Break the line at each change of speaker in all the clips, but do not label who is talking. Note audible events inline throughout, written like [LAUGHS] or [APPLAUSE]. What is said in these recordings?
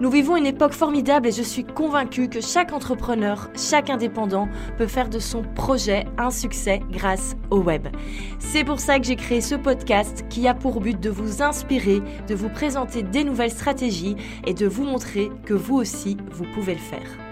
Nous vivons une époque formidable et je suis convaincue que chaque entrepreneur, chaque indépendant peut faire de son projet un succès grâce au web. C'est pour ça que j'ai créé ce podcast qui a pour but de vous inspirer, de vous présenter des nouvelles stratégies et de vous montrer que vous aussi, vous pouvez le faire.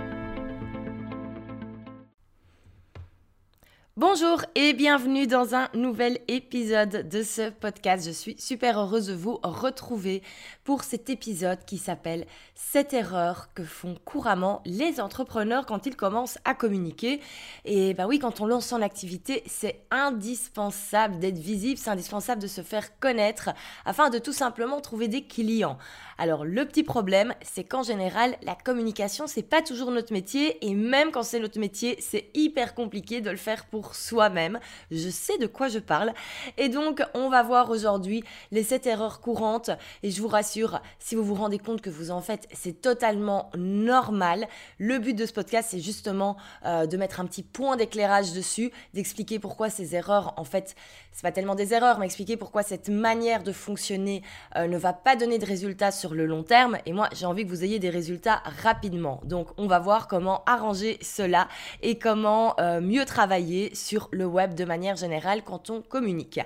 Bonjour et bienvenue dans un nouvel épisode de ce podcast. Je suis super heureuse de vous retrouver pour cet épisode qui s'appelle Cette erreur que font couramment les entrepreneurs quand ils commencent à communiquer. Et ben oui, quand on lance son activité, c'est indispensable d'être visible, c'est indispensable de se faire connaître afin de tout simplement trouver des clients. Alors le petit problème, c'est qu'en général, la communication, c'est pas toujours notre métier et même quand c'est notre métier, c'est hyper compliqué de le faire pour soi-même. Je sais de quoi je parle. Et donc, on va voir aujourd'hui les 7 erreurs courantes et je vous rassure, si vous vous rendez compte que vous en faites, c'est totalement normal. Le but de ce podcast, c'est justement euh, de mettre un petit point d'éclairage dessus, d'expliquer pourquoi ces erreurs, en fait, c'est pas tellement des erreurs, mais expliquer pourquoi cette manière de fonctionner euh, ne va pas donner de résultats sur le long terme. Et moi, j'ai envie que vous ayez des résultats rapidement. Donc, on va voir comment arranger cela et comment euh, mieux travailler sur le web de manière générale quand on communique.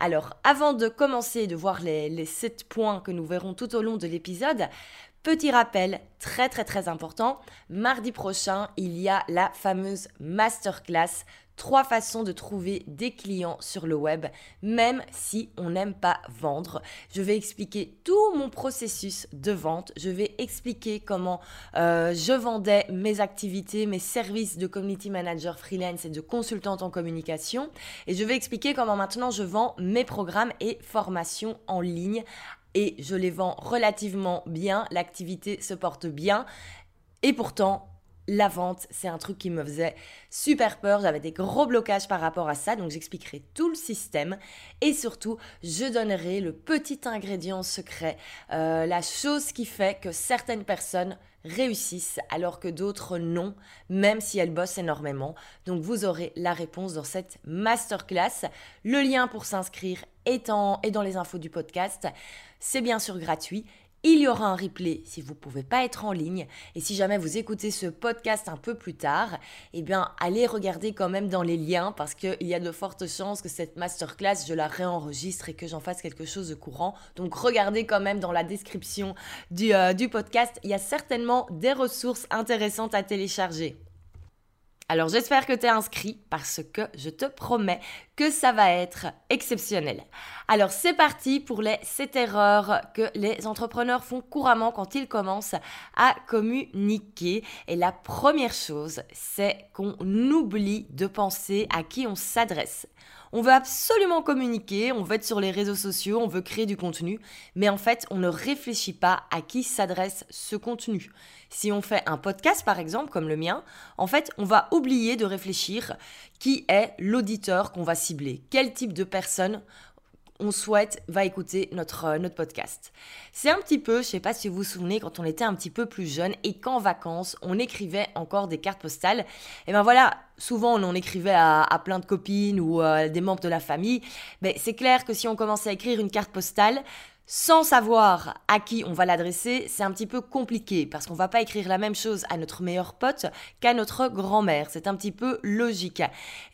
Alors, avant de commencer de voir les, les 7 points que nous verrons tout au long de l'épisode, Petit rappel très très très important, mardi prochain, il y a la fameuse masterclass Trois façons de trouver des clients sur le web, même si on n'aime pas vendre. Je vais expliquer tout mon processus de vente. Je vais expliquer comment euh, je vendais mes activités, mes services de community manager freelance et de consultante en communication. Et je vais expliquer comment maintenant je vends mes programmes et formations en ligne. Et je les vends relativement bien. L'activité se porte bien. Et pourtant, la vente, c'est un truc qui me faisait super peur. J'avais des gros blocages par rapport à ça. Donc j'expliquerai tout le système. Et surtout, je donnerai le petit ingrédient secret, euh, la chose qui fait que certaines personnes réussissent alors que d'autres non, même si elles bossent énormément. Donc vous aurez la réponse dans cette masterclass. Le lien pour s'inscrire est, est dans les infos du podcast. C'est bien sûr gratuit il y aura un replay si vous ne pouvez pas être en ligne. Et si jamais vous écoutez ce podcast un peu plus tard, eh bien, allez regarder quand même dans les liens parce qu'il y a de fortes chances que cette masterclass, je la réenregistre et que j'en fasse quelque chose de courant. Donc, regardez quand même dans la description du, euh, du podcast. Il y a certainement des ressources intéressantes à télécharger. Alors j'espère que tu es inscrit parce que je te promets que ça va être exceptionnel. Alors c'est parti pour les 7 erreurs que les entrepreneurs font couramment quand ils commencent à communiquer. Et la première chose, c'est qu'on oublie de penser à qui on s'adresse. On veut absolument communiquer, on veut être sur les réseaux sociaux, on veut créer du contenu, mais en fait, on ne réfléchit pas à qui s'adresse ce contenu. Si on fait un podcast, par exemple, comme le mien, en fait, on va oublier de réfléchir qui est l'auditeur qu'on va cibler, quel type de personne on souhaite va écouter notre, euh, notre podcast. C'est un petit peu, je sais pas si vous vous souvenez, quand on était un petit peu plus jeune et qu'en vacances, on écrivait encore des cartes postales. Et ben voilà, souvent on en écrivait à, plein de copines ou à euh, des membres de la famille. Mais c'est clair que si on commençait à écrire une carte postale, sans savoir à qui on va l'adresser, c'est un petit peu compliqué parce qu'on va pas écrire la même chose à notre meilleur pote qu'à notre grand-mère. C'est un petit peu logique.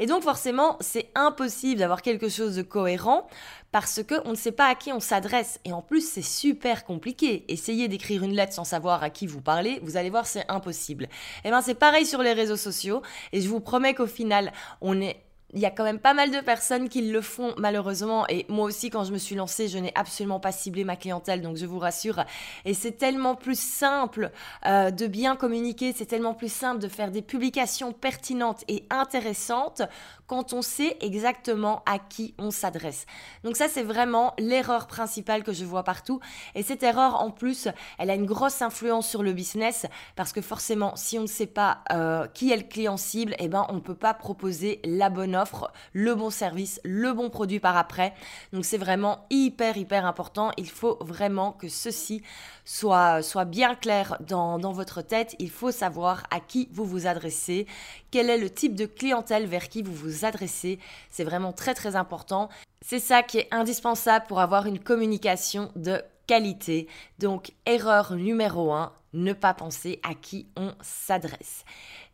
Et donc forcément, c'est impossible d'avoir quelque chose de cohérent parce qu'on ne sait pas à qui on s'adresse. Et en plus, c'est super compliqué. Essayez d'écrire une lettre sans savoir à qui vous parlez, vous allez voir, c'est impossible. Et eh bien, c'est pareil sur les réseaux sociaux. Et je vous qu'au final, on est il y a quand même pas mal de personnes qui le font malheureusement et moi aussi quand je me suis lancée je n'ai absolument pas ciblé ma clientèle donc je vous rassure et c'est tellement plus simple euh, de bien communiquer c'est tellement plus simple de faire des publications pertinentes et intéressantes quand on sait exactement à qui on s'adresse. Donc ça, c'est vraiment l'erreur principale que je vois partout. Et cette erreur, en plus, elle a une grosse influence sur le business parce que forcément, si on ne sait pas euh, qui est le client cible, eh ben, on ne peut pas proposer la bonne offre offre, le bon service, le bon produit par après. Donc c'est vraiment hyper, hyper important. Il faut vraiment que ceci soit, soit bien clair dans, dans votre tête. Il faut savoir à qui vous vous adressez, quel est le type de clientèle vers qui vous vous adressez. C'est vraiment très, très important. C'est ça qui est indispensable pour avoir une communication de qualité. Donc, erreur numéro 1, ne pas penser à qui on s'adresse.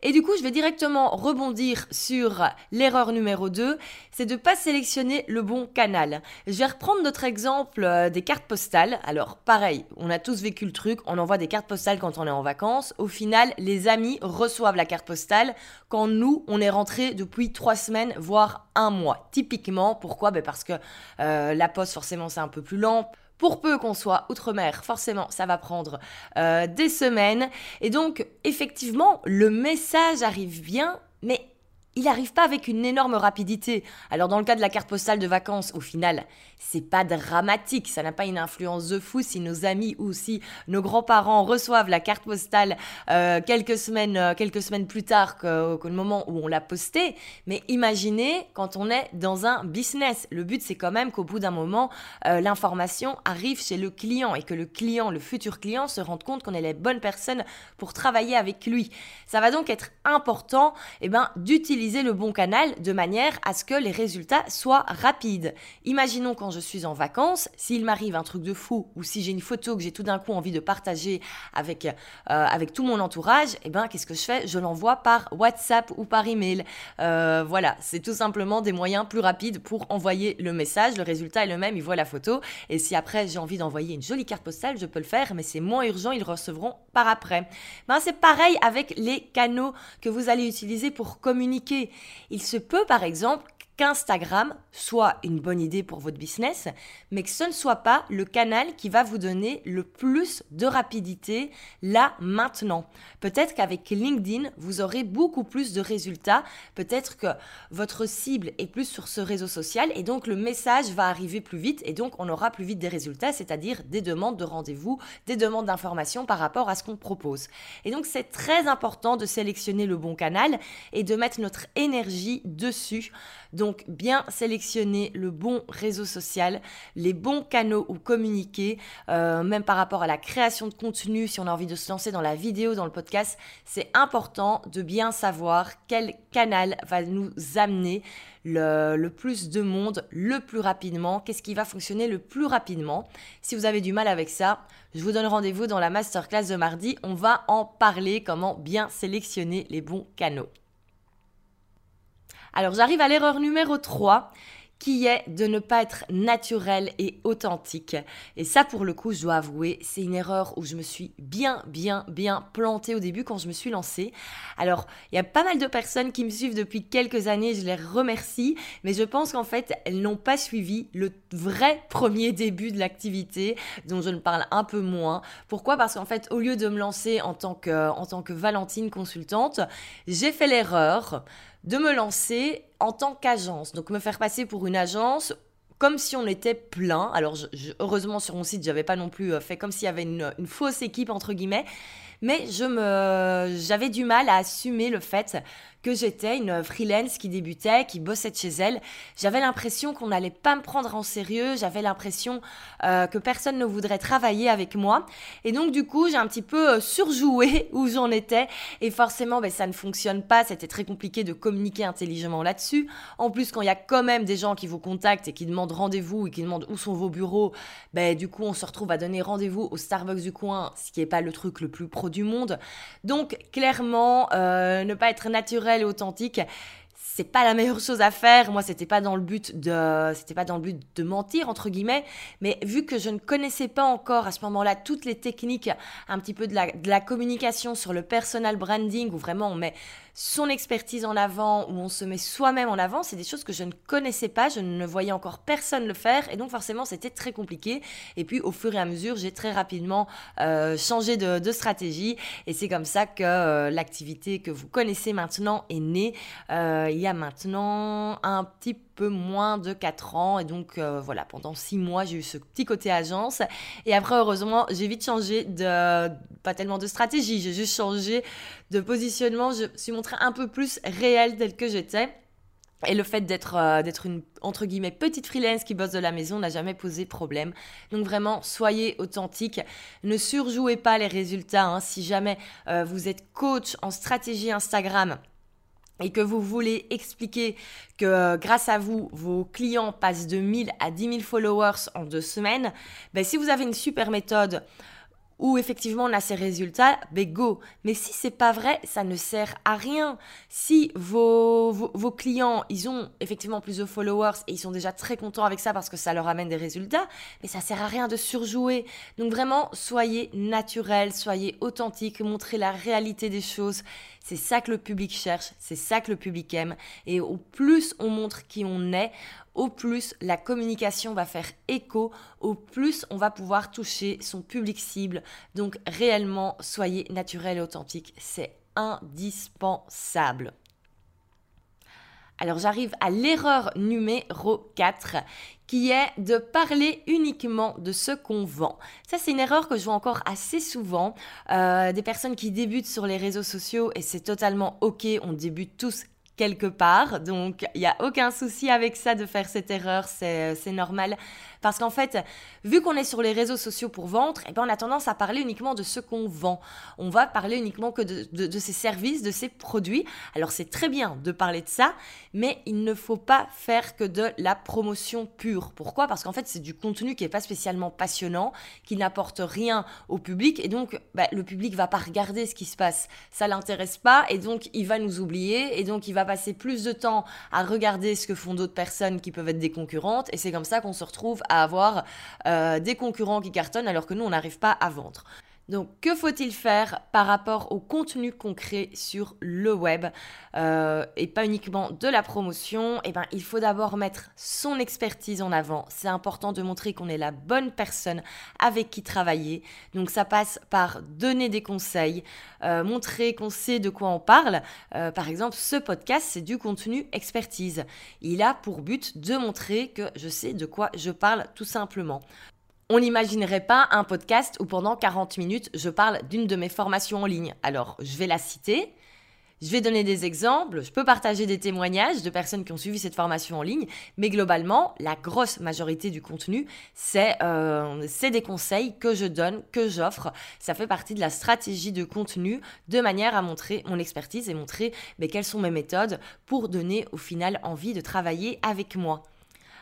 Et du coup, je vais directement rebondir sur l'erreur numéro 2, c'est de ne pas sélectionner le bon canal. Je vais reprendre notre exemple euh, des cartes postales. Alors, pareil, on a tous vécu le truc, on envoie des cartes postales quand on est en vacances. Au final, les amis reçoivent la carte postale quand nous, on est rentré depuis trois semaines, voire un mois. Typiquement, pourquoi? Ben Parce que euh, la poste, forcément, c'est un peu plus lent pour peu qu'on soit outre-mer, forcément, ça va prendre euh, des semaines. Et donc, effectivement, le message arrive bien, mais il n'arrive pas avec une énorme rapidité. Alors dans le cas de la carte postale de vacances, au final, c'est pas dramatique, ça n'a pas une influence de fou si nos amis ou si nos grands-parents reçoivent la carte postale euh, quelques semaines euh, quelques semaines plus tard que, le moment où on l'a postée. Mais imaginez quand on est dans un business, le but c'est quand même qu'au bout d'un moment euh, l'information arrive chez le client et que le client, le futur client, se rende compte qu'on est les bonnes personnes pour travailler avec lui. Ça va donc être important, eh ben, d'utiliser le bon canal de manière à ce que les résultats soient rapides. Imaginons quand je suis en vacances, s'il m'arrive un truc de fou ou si j'ai une photo que j'ai tout d'un coup envie de partager avec, euh, avec tout mon entourage, eh ben, qu'est-ce que je fais? Je l'envoie par WhatsApp ou par email. Euh, voilà, c'est tout simplement des moyens plus rapides pour envoyer le message. Le résultat est le même, ils voient la photo. Et si après j'ai envie d'envoyer une jolie carte postale, je peux le faire, mais c'est moins urgent, ils recevront par après. Ben, c'est pareil avec les canaux que vous allez utiliser pour communiquer il se peut par exemple qu'Instagram soit une bonne idée pour votre business, mais que ce ne soit pas le canal qui va vous donner le plus de rapidité là maintenant. Peut-être qu'avec LinkedIn, vous aurez beaucoup plus de résultats. Peut-être que votre cible est plus sur ce réseau social et donc le message va arriver plus vite et donc on aura plus vite des résultats, c'est-à-dire des demandes de rendez-vous, des demandes d'informations par rapport à ce qu'on propose. Et donc c'est très important de sélectionner le bon canal et de mettre notre énergie dessus. Donc bien sélectionner le bon réseau social, les bons canaux où communiquer, euh, même par rapport à la création de contenu, si on a envie de se lancer dans la vidéo, dans le podcast, c'est important de bien savoir quel canal va nous amener le, le, plus de monde le plus rapidement, qu'est-ce qui va fonctionner le plus rapidement. Si vous avez du mal avec ça, je vous donne rendez-vous dans la masterclass de mardi. On va en parler, comment bien sélectionner les bons canaux. Alors j'arrive à l'erreur numéro 3 qui est de ne pas être naturel et authentique. Et ça, pour le coup, je dois avouer, c'est une erreur où je me suis bien, bien, bien plantée au début quand je me suis lancée. Alors, il y a pas mal de personnes qui me suivent depuis quelques années, je les remercie, mais je pense qu'en fait, elles n'ont pas suivi le vrai premier début de l'activité, dont je ne parle un peu moins. Pourquoi? Parce qu'en fait, au lieu de me lancer en tant que, en tant que Valentine consultante, j'ai fait l'erreur de me lancer en tant qu'agence. Donc me faire passer pour une agence comme si on était plein. Alors heureusement sur mon site, j'avais pas non plus euh, fait comme s'il y avait une, une, fausse équipe entre guillemets, mais je me j'avais du mal à assumer le fait que j'étais une freelance qui débutait, qui bossait de chez elle. J'avais l'impression qu'on n'allait pas me prendre en sérieux, j'avais l'impression euh, que personne ne voudrait travailler avec moi. Et donc du coup, j'ai un petit peu euh, surjoué [LAUGHS] où j'en étais. Et forcément, ben, ça ne fonctionne pas. C'était très compliqué de communiquer intelligemment là-dessus. En plus, quand il y a quand même des gens qui vous contactent et qui demandent rendez-vous et qui demandent où sont vos bureaux, ben, du coup, on se retrouve à donner rendez-vous au Starbucks du coin, ce qui n'est pas le truc le plus pro du monde. Donc clairement, euh, ne pas être naturel et authentique, c'est pas la meilleure chose à faire. Moi, c'était pas dans le but de, c'était pas dans le but de mentir entre guillemets, mais vu que je ne connaissais pas encore à ce moment-là toutes les techniques, un petit peu de la, de la communication sur le personal branding, où vraiment on met son expertise en avant, où on se met soi-même en avant, c'est des choses que je ne connaissais pas, je ne voyais encore personne le faire, et donc forcément c'était très compliqué. Et puis au fur et à mesure, j'ai très rapidement euh, changé de, stratégie, et c'est comme ça que euh, l'activité que vous connaissez maintenant est née euh, il y a maintenant un petit peu moins de 4 ans. Et donc, euh, voilà, pendant 6 mois, j'ai eu ce petit côté agence. Et après, heureusement, j'ai vite changé de, pas tellement de stratégie, j'ai juste changé de positionnement. Je suis montrée un peu plus réelle telle que j'étais. Et le fait d'être euh, d'être une entre guillemets petite freelance qui bosse de la maison n'a jamais posé problème. Donc vraiment, soyez authentique. Ne surjouez pas les résultats. Hein. Si jamais euh, vous êtes coach en stratégie Instagram et que vous voulez expliquer que euh, grâce à vous, vos clients passent de 1000 à 10 000 followers en deux semaines, ben, si vous avez une super méthode où effectivement on a ces résultats, ben go. Mais si c'est pas vrai, ça ne sert à rien. Si vos, vos, clients, ils ont effectivement plus de followers et ils sont déjà très contents avec ça parce que ça leur amène des résultats, mais ça sert à rien de surjouer. Donc vraiment, soyez naturel, soyez authentique, montrez la réalité des choses. C'est ça que le public cherche, c'est ça que le public aime. Et au plus on montre qui on est, au plus la communication va faire écho, au plus on va pouvoir toucher son public cible. Donc réellement, soyez naturel et authentique, c'est indispensable. Alors j'arrive à l'erreur numéro 4 qui est de parler uniquement de ce qu'on vend. Ça, c'est une erreur que je vois encore assez souvent. Euh, des personnes qui débutent sur les réseaux sociaux et c'est totalement ok, on débute tous quelque part. Donc, il n'y a aucun souci avec ça de faire cette erreur, c'est normal. Parce qu'en fait, vu qu'on est sur les réseaux sociaux pour vendre, eh ben, on a tendance à parler uniquement de ce qu'on vend. On va parler uniquement que de, de, ses services, de ses produits. Alors c'est très bien de parler de ça, mais il ne faut pas faire que de la promotion pure. Pourquoi? Parce qu'en fait, c'est du contenu qui n'est pas spécialement passionnant, qui n'apporte rien au public, et donc bah, le public va pas regarder ce qui se passe. Ça l'intéresse pas, et donc il va nous oublier, et donc il va passer plus de temps à regarder ce que font d'autres personnes qui peuvent être des concurrentes, et c'est comme ça qu'on se retrouve à avoir euh, des concurrents qui cartonnent alors que nous, on n'arrive pas à vendre. Donc, que faut-il faire par rapport au contenu concret sur le web euh, et pas uniquement de la promotion? Eh ben, il faut d'abord mettre son expertise en avant. C'est important de montrer qu'on est la bonne personne avec qui travailler. Donc, ça passe par donner des conseils, euh, montrer qu'on sait de quoi on parle. par exemple, ce podcast, c'est du contenu expertise. Il a pour but de montrer que je sais de quoi je parle tout simplement. On n'imaginerait pas un podcast où pendant 40 minutes, je parle d'une de mes formations en ligne. Alors, je vais la citer. Je vais donner des exemples, je peux partager des témoignages de personnes qui ont suivi cette formation en ligne, mais globalement, la grosse majorité du contenu, c'est euh, des conseils que je donne, que j'offre. Ça fait partie de la stratégie de contenu de manière à montrer mon expertise et montrer mais, quelles sont mes méthodes pour donner au final envie de travailler avec moi.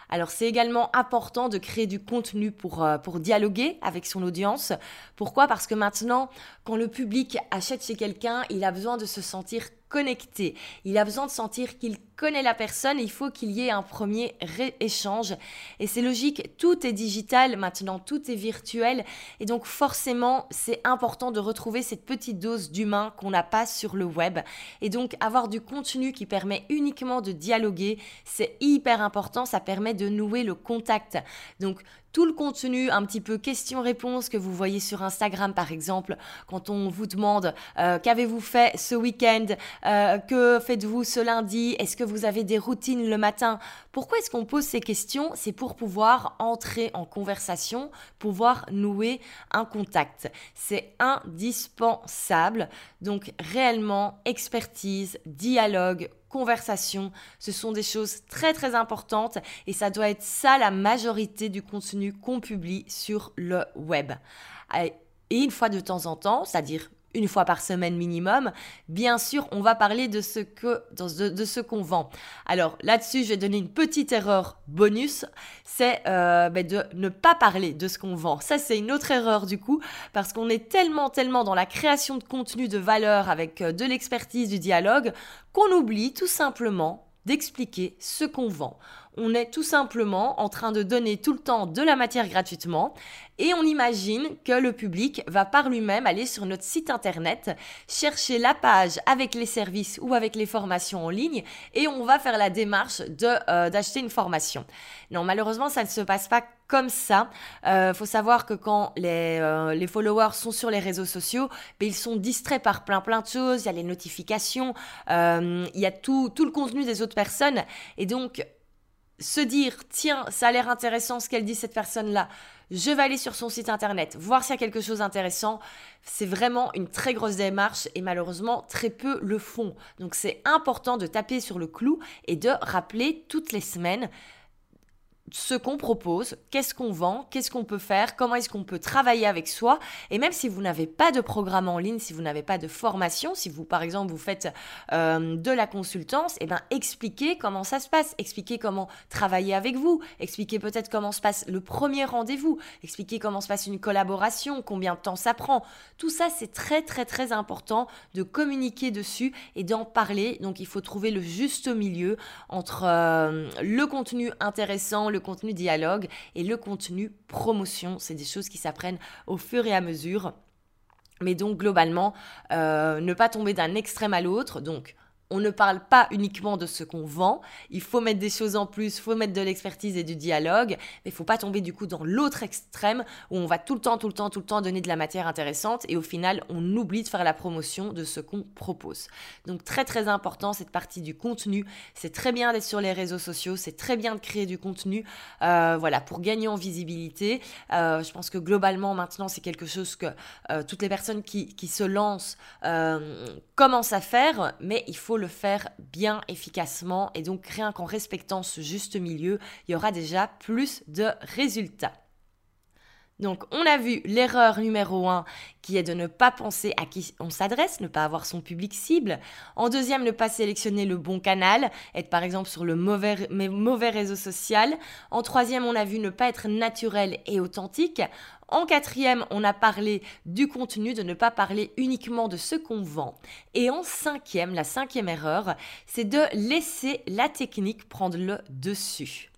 Alors c'est également important de créer du contenu pour, euh, pour dialoguer avec son audience. Pourquoi? Parce que maintenant, quand le public achète chez quelqu'un, il a besoin de se sentir connecté. Il a besoin de sentir qu'il connaît la personne. Il faut qu'il y ait un premier échange. Et c'est logique, tout est digital maintenant, tout est virtuel. Et donc forcément, c'est important de retrouver cette petite dose d'humain qu'on n'a pas sur le web. Et donc avoir du contenu qui permet uniquement de dialoguer, c'est hyper important. Ça permet de nouer le contact. Donc tout le contenu, un petit peu questions-réponses que vous voyez sur Instagram par exemple, quand on vous demande euh, qu'avez-vous fait ce week-end, euh, que faites-vous ce lundi, est-ce que vous avez des routines le matin? Pourquoi est-ce qu'on pose ces questions? C'est pour pouvoir entrer en conversation, pouvoir nouer un contact. C'est indispensable. Donc réellement, expertise, dialogue, conversation. Ce sont des choses très très importantes et ça doit être ça la majorité du contenu qu'on publie sur le web. Et une fois de temps en temps, c'est-à-dire une fois par semaine minimum, bien sûr, on va parler de ce que de, ce qu'on vend. Alors là-dessus, je vais donner une petite erreur bonus, c'est euh, ben, de ne pas parler de ce qu'on vend. Ça, c'est une autre erreur du coup, parce qu'on est tellement, tellement dans la création de contenu de valeur avec euh, de l'expertise, du dialogue, qu'on oublie tout simplement d'expliquer ce qu'on vend on est tout simplement en train de donner tout le temps de la matière gratuitement et on imagine que le public va par lui-même aller sur notre site internet, chercher la page avec les services ou avec les formations en ligne et on va faire la démarche euh, d'acheter une formation. Non, malheureusement, ça ne se passe pas comme ça. Il euh, faut savoir que quand les, euh, les, followers sont sur les réseaux sociaux, ben, ils sont distraits par plein plein de choses. Il y a les notifications, il y a tout, tout le contenu des autres personnes. Et donc, se dire, tiens, ça a l'air intéressant ce qu'elle dit cette personne-là, je vais aller sur son site internet, voir s'il y a quelque chose d'intéressant, c'est vraiment une très grosse démarche et malheureusement très peu le font. Donc c'est important de taper sur le clou et de rappeler toutes les semaines ce qu'on propose, qu'est-ce qu'on vend, qu'est-ce qu'on peut faire, comment est-ce qu'on peut travailler avec soi. Et même si vous n'avez pas de programme en ligne, si vous n'avez pas de formation, si vous par exemple vous faites euh, de la consultance, et eh ben expliquez comment ça se passe, expliquez comment travailler avec vous, expliquez peut-être comment se passe le premier rendez-vous, expliquez comment se passe une collaboration, combien de temps ça prend. Tout ça c'est très très très important de communiquer dessus et d'en parler. Donc il faut trouver le juste milieu entre euh, le contenu intéressant, le contenu dialogue et le contenu promotion. C'est des choses qui s'apprennent au fur et à mesure. Mais donc globalement, euh, ne pas tomber d'un extrême à l'autre. Donc on ne parle pas uniquement de ce qu'on vend, il faut mettre des choses en plus, il faut mettre de l'expertise et du dialogue, mais il faut pas tomber du coup dans l'autre extrême où on va tout le temps, tout le temps, tout le temps donner de la matière intéressante et au final on oublie de faire la promotion de ce qu'on propose. Donc très très important cette partie du contenu, c'est très bien d'être sur les réseaux sociaux, c'est très bien de créer du contenu, euh, voilà, pour gagner en visibilité. Euh, je pense que globalement maintenant c'est quelque chose que euh, toutes les personnes qui, qui se lancent commencent à faire, mais il faut le faire bien efficacement et donc rien qu'en respectant ce juste milieu, il y aura déjà plus de résultats. Donc on a vu l'erreur numéro 1 qui est de ne pas penser à qui on s'adresse, ne pas avoir son public cible. En deuxième, ne pas sélectionner le bon canal, être par exemple sur le mauvais, mauvais réseau social. En troisième, on a vu ne pas être naturel et authentique. En quatrième, on a parlé du contenu, de ne pas parler uniquement de ce qu'on vend. Et en cinquième, la cinquième erreur, c'est de laisser la technique prendre le dessus.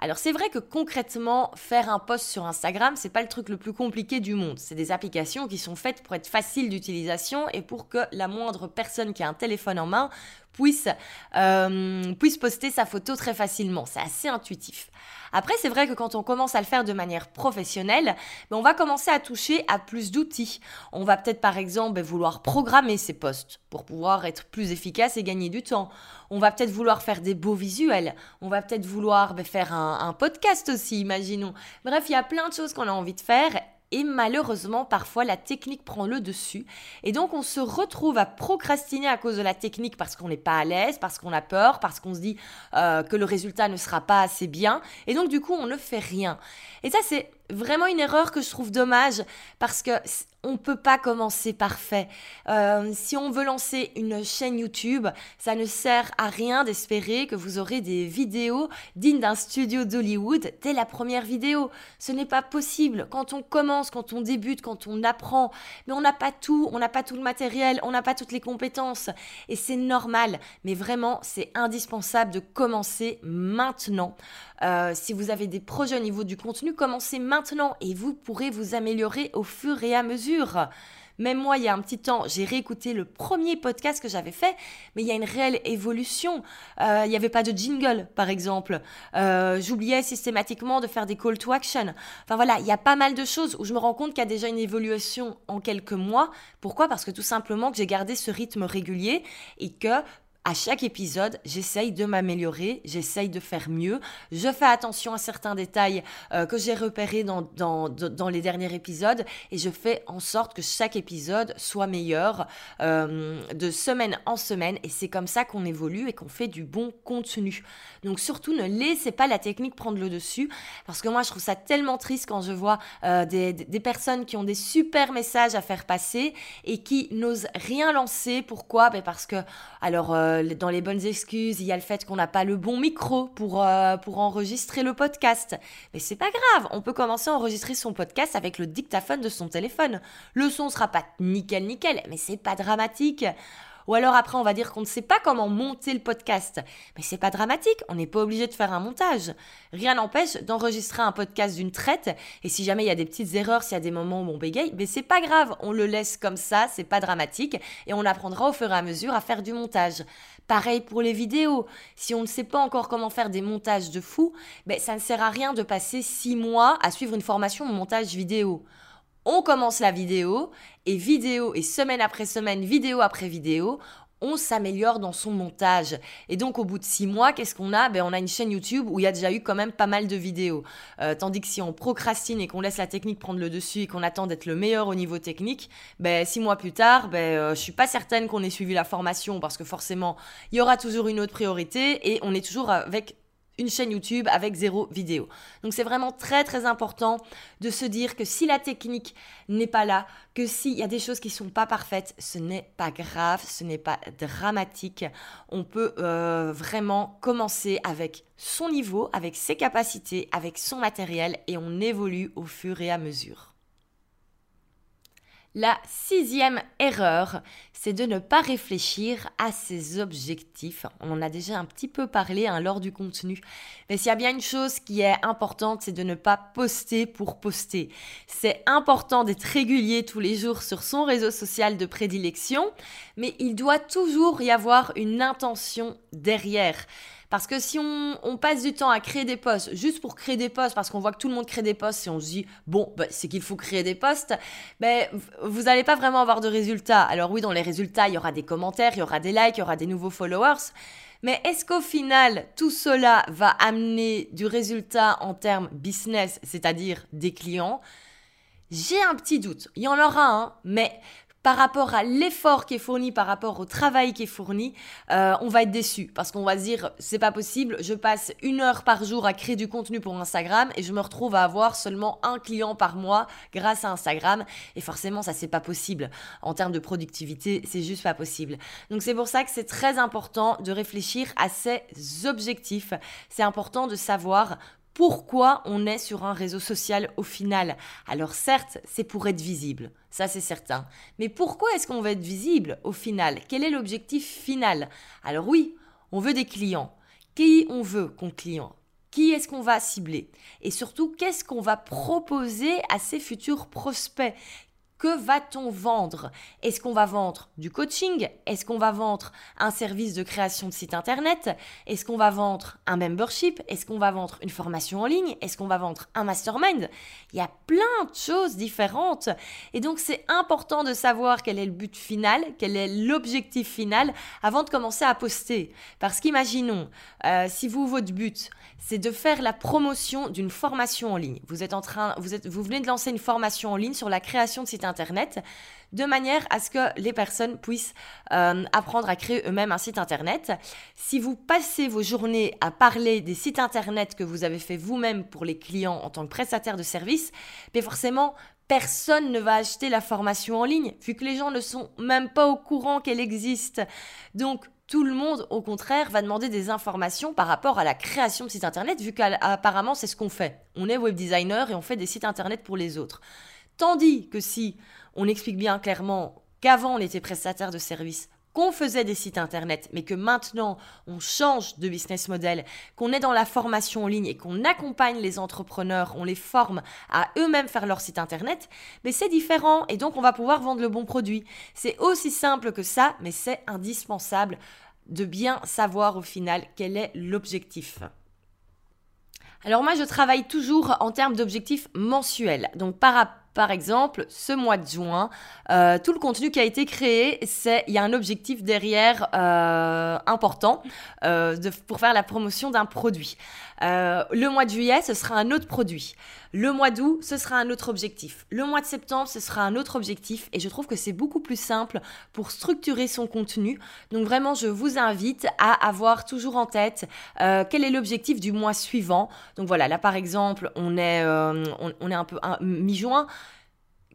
Alors c'est vrai que concrètement, faire un post sur Instagram, c'est pas le truc le plus compliqué du monde. C'est des applications qui sont faites pour être faciles d'utilisation et pour que la moindre personne qui a un téléphone en main puisse, euh, puisse poster sa photo très facilement. C'est assez intuitif. Après, c'est vrai que quand on commence à le faire de manière professionnelle, ben, on va commencer à toucher à plus d'outils. On va peut-être par exemple ben, vouloir programmer ses posts pour pouvoir être plus efficace et gagner du temps. On va peut-être vouloir faire des beaux visuels. On va peut-être vouloir ben, faire un, un podcast aussi, imaginons. Bref, il y a plein de choses qu'on a envie de faire et malheureusement, parfois, la technique prend le dessus. Et donc, on se retrouve à procrastiner à cause de la technique parce qu'on n'est pas à l'aise, parce qu'on a peur, parce qu'on se dit euh, que le résultat ne sera pas assez bien. Et donc, du coup, on ne fait rien. Et ça, c'est vraiment une erreur que je trouve dommage parce que on peut pas commencer parfait. Euh, si on veut lancer une chaîne YouTube, ça ne sert à rien d'espérer que vous aurez des vidéos dignes d'un studio d'Hollywood dès la première vidéo. Ce n'est pas possible. Quand on commence, quand on débute, quand on apprend, mais on n'a pas tout, on n'a pas tout le matériel, on n'a pas toutes les compétences. Et c'est normal. Mais vraiment, c'est indispensable de commencer maintenant. Euh, si vous avez des projets au niveau du contenu, commencez maintenant et vous pourrez vous améliorer au fur et à mesure. Même moi, il y a un petit temps, j'ai réécouté le premier podcast que j'avais fait, mais il y a une réelle évolution. Euh, il n'y avait pas de jingle, par exemple. Euh, j'oubliais systématiquement de faire des call to action. Enfin voilà, il y a pas mal de choses où je me rends compte qu'il y a déjà une évolution en quelques mois. Pourquoi? Parce que tout simplement que j'ai gardé ce rythme régulier et que à chaque épisode, j'essaye de m'améliorer, j'essaye de faire mieux. Je fais attention à certains détails euh, que j'ai repérés dans, dans, dans, les derniers épisodes et je fais en sorte que chaque épisode soit meilleur euh, de semaine en semaine. Et c'est comme ça qu'on évolue et qu'on fait du bon contenu. Donc surtout, ne laissez pas la technique prendre le dessus parce que moi, je trouve ça tellement triste quand je vois euh, des, des personnes qui ont des super messages à faire passer et qui n'osent rien lancer. Pourquoi? Ben Parce que, alors, dans les bonnes excuses, il y a le fait qu'on n'a pas le bon micro pour, euh, pour enregistrer le podcast. Mais c'est pas grave, on peut commencer à enregistrer son podcast avec le dictaphone de son téléphone. Le son sera pas nickel nickel, mais c'est pas dramatique. Ou alors après, on va dire qu'on ne sait pas comment monter le podcast. Mais c'est pas dramatique, on n'est pas obligé de faire un montage. Rien n'empêche d'enregistrer un podcast d'une traite. Et si jamais il y a des petites erreurs, s'il y a des moments où on bégaye, mais c'est pas grave, on le laisse comme ça, c'est pas dramatique. Et on apprendra au fur et à mesure à faire du montage. Pareil pour les vidéos. Si on ne sait pas encore comment faire des montages de fou, ben ça ne sert à rien de passer six mois à suivre une formation de montage vidéo on commence la vidéo et vidéo et semaine après semaine, vidéo après vidéo, on s'améliore dans son montage. Et donc au bout de six mois, qu'est-ce qu'on a? Ben, On a une chaîne YouTube où il y a déjà eu quand même pas mal de vidéos. Euh, tandis que si on procrastine et qu'on laisse la technique prendre le dessus et qu'on attend d'être le meilleur au niveau technique, ben, six mois plus tard, ben, euh, je suis pas certaine qu'on ait suivi la formation parce que forcément, il y aura toujours une autre priorité et on est toujours avec une chaîne YouTube avec zéro vidéo. Donc c'est vraiment très très important de se dire que si la technique n'est pas là, que s'il y a des choses qui sont pas parfaites, ce n'est pas grave, ce n'est pas dramatique. On peut euh, vraiment commencer avec son niveau, avec ses capacités, avec son matériel et on évolue au fur et à mesure. La sixième erreur, c'est de ne pas réfléchir à ses objectifs. On en a déjà un petit peu parlé hein, lors du contenu. Mais s'il y a bien une chose qui est importante, c'est de ne pas poster pour poster. C'est important d'être régulier tous les jours sur son réseau social de prédilection, mais il doit toujours y avoir une intention derrière. Parce que si on, passe du temps à créer des posts juste pour créer des posts, parce qu'on voit que tout le monde crée des posts et on se dit, bon, bah, c'est qu'il faut créer des posts, ben, vous n'allez pas vraiment avoir de résultats. Alors oui, dans les résultats, il y aura des commentaires, il y aura des likes, il y aura des nouveaux followers. Mais est-ce qu'au final, tout cela va amener du résultat en termes business, c'est-à-dire des clients? J'ai un petit doute. Il y en aura un, mais par rapport à l'effort qui est fourni, par rapport au travail qui est fourni, euh, on va être déçu parce qu'on va se dire c'est pas possible, je passe une heure par jour à créer du contenu pour Instagram et je me retrouve à avoir seulement un client par mois grâce à Instagram et forcément ça c'est pas possible en termes de productivité, c'est juste pas possible. Donc c'est pour ça que c'est très important de réfléchir à ses objectifs. C'est important de savoir pourquoi on est sur un réseau social au final. Alors certes, c'est pour être visible, ça c'est certain. Mais pourquoi est-ce qu'on veut être visible au final? Quel est l'objectif final? Alors oui, on veut des clients. Qui on veut comme client? Qui est-ce qu'on va cibler? Et surtout, qu'est-ce qu'on va proposer à ses futurs prospects? Que va-t-on vendre? Est-ce qu'on va vendre du coaching? Est-ce qu'on va vendre un service de création de site internet? Est-ce qu'on va vendre un membership? Est-ce qu'on va vendre une formation en ligne? Est-ce qu'on va vendre un mastermind? Il y a plein de choses différentes. Et donc c'est important de savoir quel est le but final, quel est l'objectif final avant de commencer à poster. Parce qu'imaginons, euh, si vous, votre but, c'est de faire la promotion d'une formation en ligne. Vous êtes en train, vous, êtes, vous venez de lancer une formation en ligne sur la création de site internet de manière à ce que les personnes puissent euh, apprendre à créer eux-mêmes un site internet. Si vous passez vos journées à parler des sites internet que vous avez fait vous-même pour les clients en tant que prestataire de service, mais forcément, personne ne va acheter la formation en ligne, vu que les gens ne sont même pas au courant qu'elle existe. Donc, tout le monde, au contraire, va demander des informations par rapport à la création de sites internet, vu qu'apparemment, c'est ce qu'on fait. On est web designer et on fait des sites internet pour les autres. Tandis que si on explique bien clairement qu'avant on était prestataire de services, qu'on faisait des sites internet, mais que maintenant on change de business model, qu'on est dans la formation en ligne et qu'on accompagne les entrepreneurs, on les forme à eux-mêmes faire leur site internet, mais c'est différent et donc on va pouvoir vendre le bon produit. C'est aussi simple que ça, mais c'est indispensable de bien savoir au final quel est l'objectif. Alors moi, je travaille toujours en termes d'objectifs mensuels. Donc par, par exemple, ce mois de juin, euh, tout le contenu qui a été créé, c'est il y a un objectif derrière euh, important euh, pour faire la promotion d'un produit. le mois de juillet, ce sera un autre produit. Le mois d'août, ce sera un autre objectif. Le mois de septembre, ce sera un autre objectif. Et je trouve que c'est beaucoup plus simple pour structurer son contenu. Donc vraiment, je vous invite à avoir toujours en tête quel est l'objectif du mois suivant. Donc voilà, là par exemple, on est, on, est un peu mi-juin.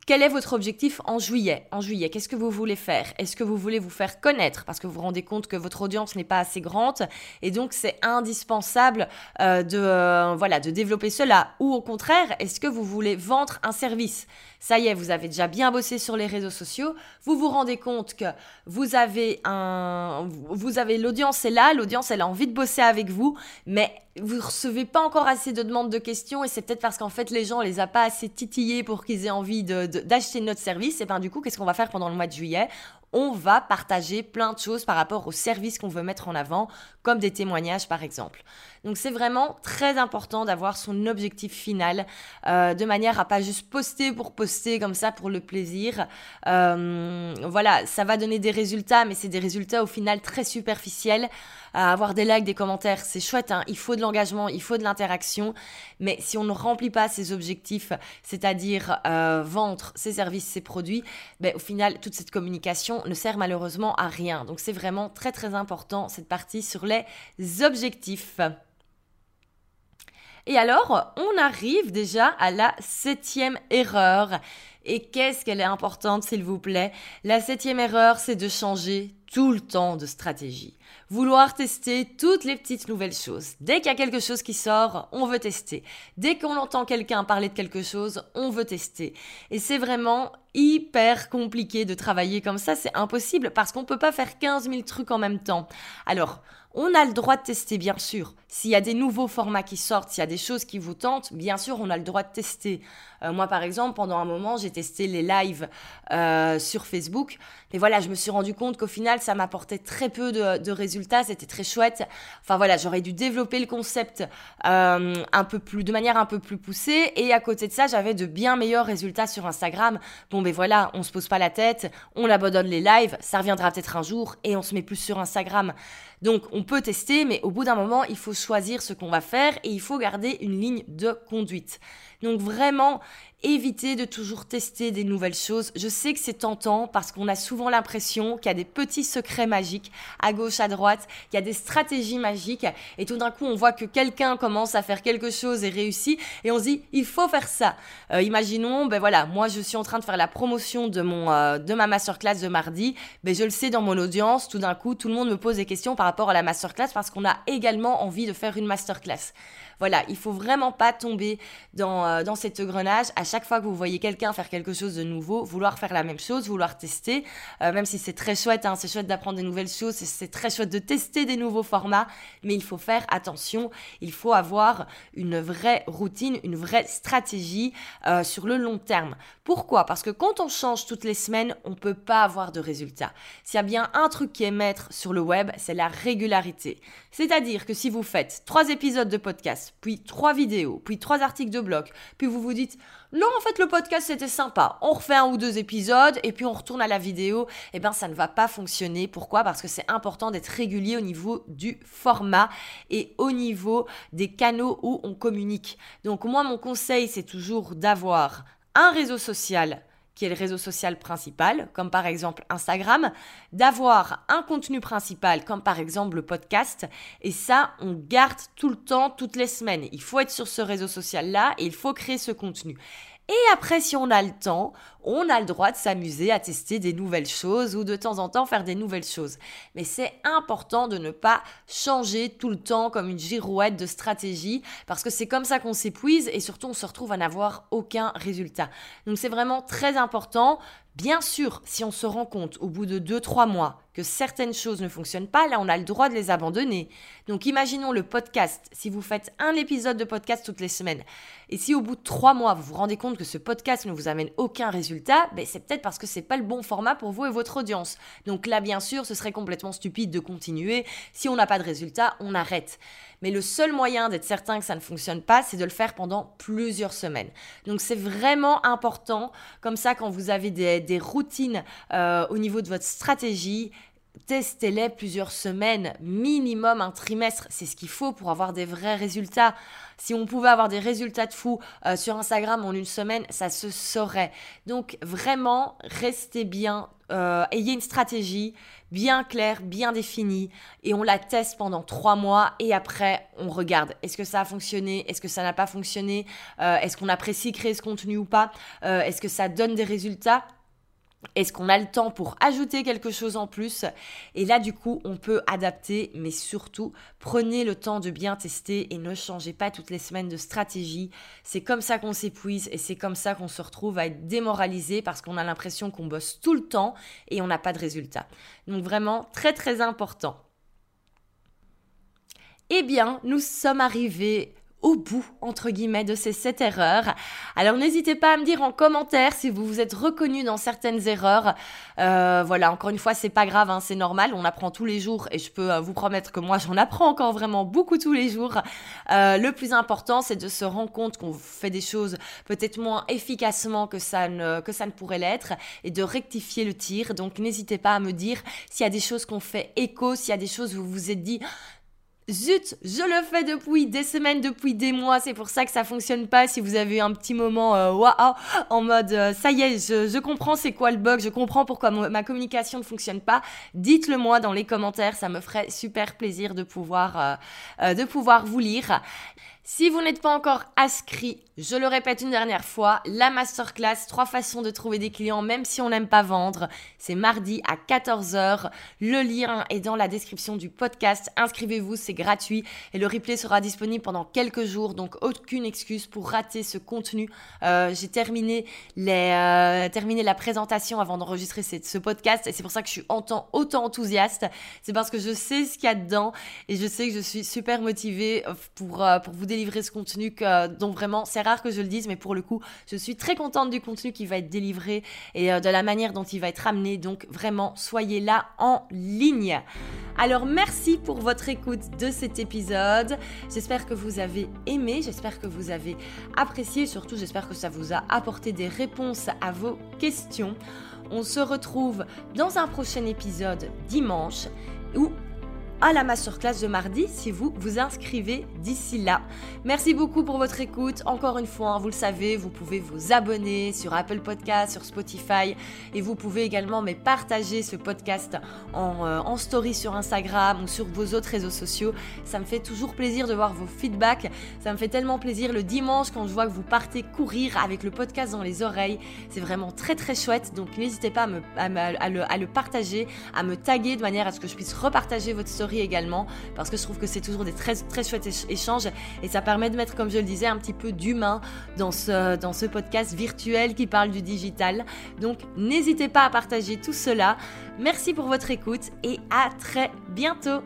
Quel est votre objectif en juillet En juillet, qu'est-ce que vous voulez faire? Est-ce que vous voulez vous faire connaître? Parce que vous vous rendez compte que votre audience n'est pas assez grande et donc c'est indispensable euh, de euh, voilà de développer cela. Ou au contraire, est-ce que vous voulez vendre un service? Ça y est, vous avez déjà bien bossé sur les réseaux sociaux, vous vous rendez compte que vous avez un, vous avez l'audience est là, l'audience elle a envie de bosser avec vous, mais vous recevez pas encore assez de demandes de questions et c'est peut-être parce qu'en fait les gens les a pas assez titillés pour qu'ils aient envie d'acheter notre service. Et ben du coup, qu'est-ce qu'on va faire pendant le mois de juillet? On va partager plein de choses par rapport au service qu'on veut mettre en avant, comme des témoignages par exemple. Donc c'est vraiment très important d'avoir son objectif final, euh, de manière à pas juste poster pour poster comme ça pour le plaisir. Euh, voilà, ça va donner des résultats, mais c'est des résultats au final très superficiels. avoir des likes, des commentaires, c'est chouette, hein. il faut de l'engagement, il faut de l'interaction, mais si on ne remplit pas ses objectifs, c'est-à-dire euh, vendre ses services, ses produits, ben, au final, toute cette communication ne sert malheureusement à rien. Donc c'est vraiment très très important cette partie sur les objectifs. Et alors, on arrive déjà à la septième erreur. Et qu'est-ce qu'elle est importante, s'il vous plaît? La septième erreur, c'est de changer tout le temps de stratégie. Vouloir tester toutes les petites nouvelles choses. Dès qu'il y a quelque chose qui sort, on veut tester. Dès qu'on entend quelqu'un parler de quelque chose, on veut tester. Et c'est vraiment hyper compliqué de travailler comme ça, c'est impossible parce qu'on ne peut pas faire 15 000 trucs en même temps. Alors, on a le droit de tester, bien sûr. S'il y a des nouveaux formats qui sortent, s'il y a des choses qui vous tentent, bien sûr, on a le droit de tester. Euh, moi, par exemple, pendant un moment, j'ai testé les lives euh, sur Facebook. Mais voilà, je me suis rendu compte qu'au final, ça m'apportait très peu de, résultats. C'était très chouette. Enfin voilà, j'aurais dû développer le concept euh, un peu plus, de manière un peu plus poussée. Et à côté de ça, j'avais de bien meilleurs résultats sur Instagram. Bon, ben voilà, on se pose pas la tête, on abandonne les lives, ça reviendra peut-être un jour et on se met plus sur Instagram. Donc on peut tester, mais au bout d'un moment, il faut choisir ce qu'on va faire et il faut garder une ligne de conduite. Donc vraiment, évitez de toujours tester des nouvelles choses. Je sais que c'est tentant parce qu'on a souvent l'impression qu'il y a des petits secrets magiques à gauche, à droite, qu'il y a des stratégies magiques et tout d'un coup on voit que quelqu'un commence à faire quelque chose et réussit et on se dit il faut faire ça. Euh, imaginons, ben voilà, moi je suis en train de faire la promotion de mon euh, de ma masterclass de mardi, ben je le sais dans mon audience, tout d'un coup tout le monde me pose des questions par rapport à la masterclass parce qu'on a également envie de faire une masterclass. Voilà, il faut vraiment pas tomber dans, euh, dans cet engrenage. À chaque fois que vous voyez quelqu'un faire quelque chose de nouveau, vouloir faire la même chose, vouloir tester, euh, même si c'est très chouette, hein, c'est chouette d'apprendre des nouvelles choses, c'est très chouette de tester des nouveaux formats, mais il faut faire attention, il faut avoir une vraie routine, une vraie stratégie euh, sur le long terme. Pourquoi? Parce que quand on change toutes les semaines, on peut pas avoir de résultats. S'il y a bien un truc qui est maître sur le web, c'est la régularité. C'est-à-dire que si vous faites trois épisodes de podcast, puis trois vidéos, puis trois articles de blog, puis vous vous dites non, en fait, le podcast c'était sympa, on refait un ou deux épisodes et puis on retourne à la vidéo, eh bien ça ne va pas fonctionner. Pourquoi? Parce que c'est important d'être régulier au niveau du format et au niveau des canaux où on communique. Donc moi, mon conseil, c'est toujours d'avoir un réseau social qui est le réseau social principal, comme par exemple Instagram, d'avoir un contenu principal, comme par exemple le podcast, et ça, on garde tout le temps, toutes les semaines. Il faut être sur ce réseau social-là et il faut créer ce contenu. Et après, si on a le temps, on a le droit de s'amuser à tester des nouvelles choses ou de temps en temps faire des nouvelles choses. Mais c'est important de ne pas changer tout le temps comme une girouette de stratégie parce que c'est comme ça qu'on s'épuise et surtout on se retrouve à n'avoir aucun résultat. Donc c'est vraiment très important Bien sûr, si on se rend compte au bout de 2-3 mois que certaines choses ne fonctionnent pas, là on a le droit de les abandonner. Donc imaginons le podcast, si vous faites un épisode de podcast toutes les semaines, et si au bout de 3 mois vous vous rendez compte que ce podcast ne vous amène aucun résultat, ben c'est peut-être parce que c'est pas le bon format pour vous et votre audience. Donc là bien sûr ce serait complètement stupide de continuer, si on n'a pas de résultat, on arrête. Mais le seul moyen d'être certain que ça ne fonctionne pas, c'est de le faire pendant plusieurs semaines. Donc c'est vraiment important, comme ça quand vous avez des, routines euh, au niveau de votre stratégie, testez-les plusieurs semaines, minimum un trimestre. C'est ce qu'il faut pour avoir des vrais résultats. Si on pouvait avoir des résultats de fou euh, sur Instagram en une semaine, ça se saurait. Donc vraiment, restez bien, euh, ayez une stratégie, bien claire, bien définie, et on la teste pendant trois mois, et après, on regarde. Est-ce que ça a fonctionné? Est-ce que ça n'a pas fonctionné? Euh, Est-ce qu'on apprécie créer ce contenu ou pas? Euh, Est-ce que ça donne des résultats? Est-ce qu'on a le temps pour ajouter quelque chose en plus? Et là, du coup, on peut adapter, mais surtout, prenez le temps de bien tester et ne changez pas toutes les semaines de stratégie. C'est comme ça qu'on s'épuise et c'est comme ça qu'on se retrouve à être démoralisé parce qu'on a l'impression qu'on bosse tout le temps et on n'a pas de résultat. Donc vraiment, très très important. Eh bien, nous sommes arrivés au bout, entre guillemets, de ces 7 erreurs. Alors n'hésitez pas à me dire en commentaire si vous vous êtes reconnu dans certaines erreurs. Euh, voilà, encore une fois, c'est pas grave, hein, c'est normal, on apprend tous les jours et je peux euh, vous promettre que moi j'en apprends encore vraiment beaucoup tous les jours. Euh, le plus important, c'est de se rendre compte qu'on fait des choses peut-être moins efficacement que ça ne, que ça ne pourrait l'être et de rectifier le tir. Donc n'hésitez pas à me dire s'il y a des choses qu'on fait écho, s'il y a des choses où vous vous êtes dit Zut, je le fais depuis des semaines, depuis des mois, c'est pour ça que ça fonctionne pas. Si vous avez eu un petit moment euh, waouh en mode euh, ça y est, je, comprends c'est quoi le bug, je comprends pourquoi ma communication ne fonctionne pas, dites-le moi dans les commentaires, ça me ferait super plaisir de pouvoir, euh, de pouvoir vous lire. Si vous n'êtes pas encore inscrit, je le répète une dernière fois, la masterclass, trois façons de trouver des clients même si on n'aime pas vendre, c'est mardi à 14h. Le lien est dans la description du podcast. Inscrivez-vous, c'est gratuit et le replay sera disponible pendant quelques jours, donc aucune excuse pour rater ce contenu. Euh, j'ai euh, terminé la présentation avant d'enregistrer ce podcast et c'est pour ça que je suis autant, enthousiaste. C'est parce que je sais ce qu'il y a dedans et je sais que je suis super motivée pour, euh, pour vous délivrer ce contenu que, dont vraiment, c'est rare que je le dise, mais pour le coup, je suis très contente du contenu qui va être délivré et euh, de la manière dont il va être amené. Donc vraiment, soyez là en ligne. Alors merci pour votre écoute de cet épisode. J'espère que vous avez aimé, j'espère que vous avez apprécié, surtout j'espère que ça vous a apporté des réponses à vos questions. On se retrouve dans un prochain épisode dimanche où à la masterclass de mardi si vous vous inscrivez d'ici là. Merci beaucoup pour votre écoute. Encore une fois, vous le savez, vous pouvez vous abonner sur Apple Podcast, sur Spotify et vous pouvez également mais partager ce podcast en, euh, en story sur Instagram ou sur vos autres réseaux sociaux. Ça me fait toujours plaisir de voir vos feedbacks. Ça me fait tellement plaisir le dimanche quand je vois que vous partez courir avec le podcast dans les oreilles. C'est vraiment très très chouette. Donc n'hésitez pas à, me, à, le, à le partager, à me taguer de manière à ce que je puisse repartager votre story également parce que je trouve que c'est toujours des très, très chouettes échanges et ça permet de mettre, comme je le disais, un petit peu d'humain dans ce, dans ce podcast virtuel qui parle du digital. Donc n'hésitez pas à partager tout cela. Merci pour votre écoute et à très bientôt.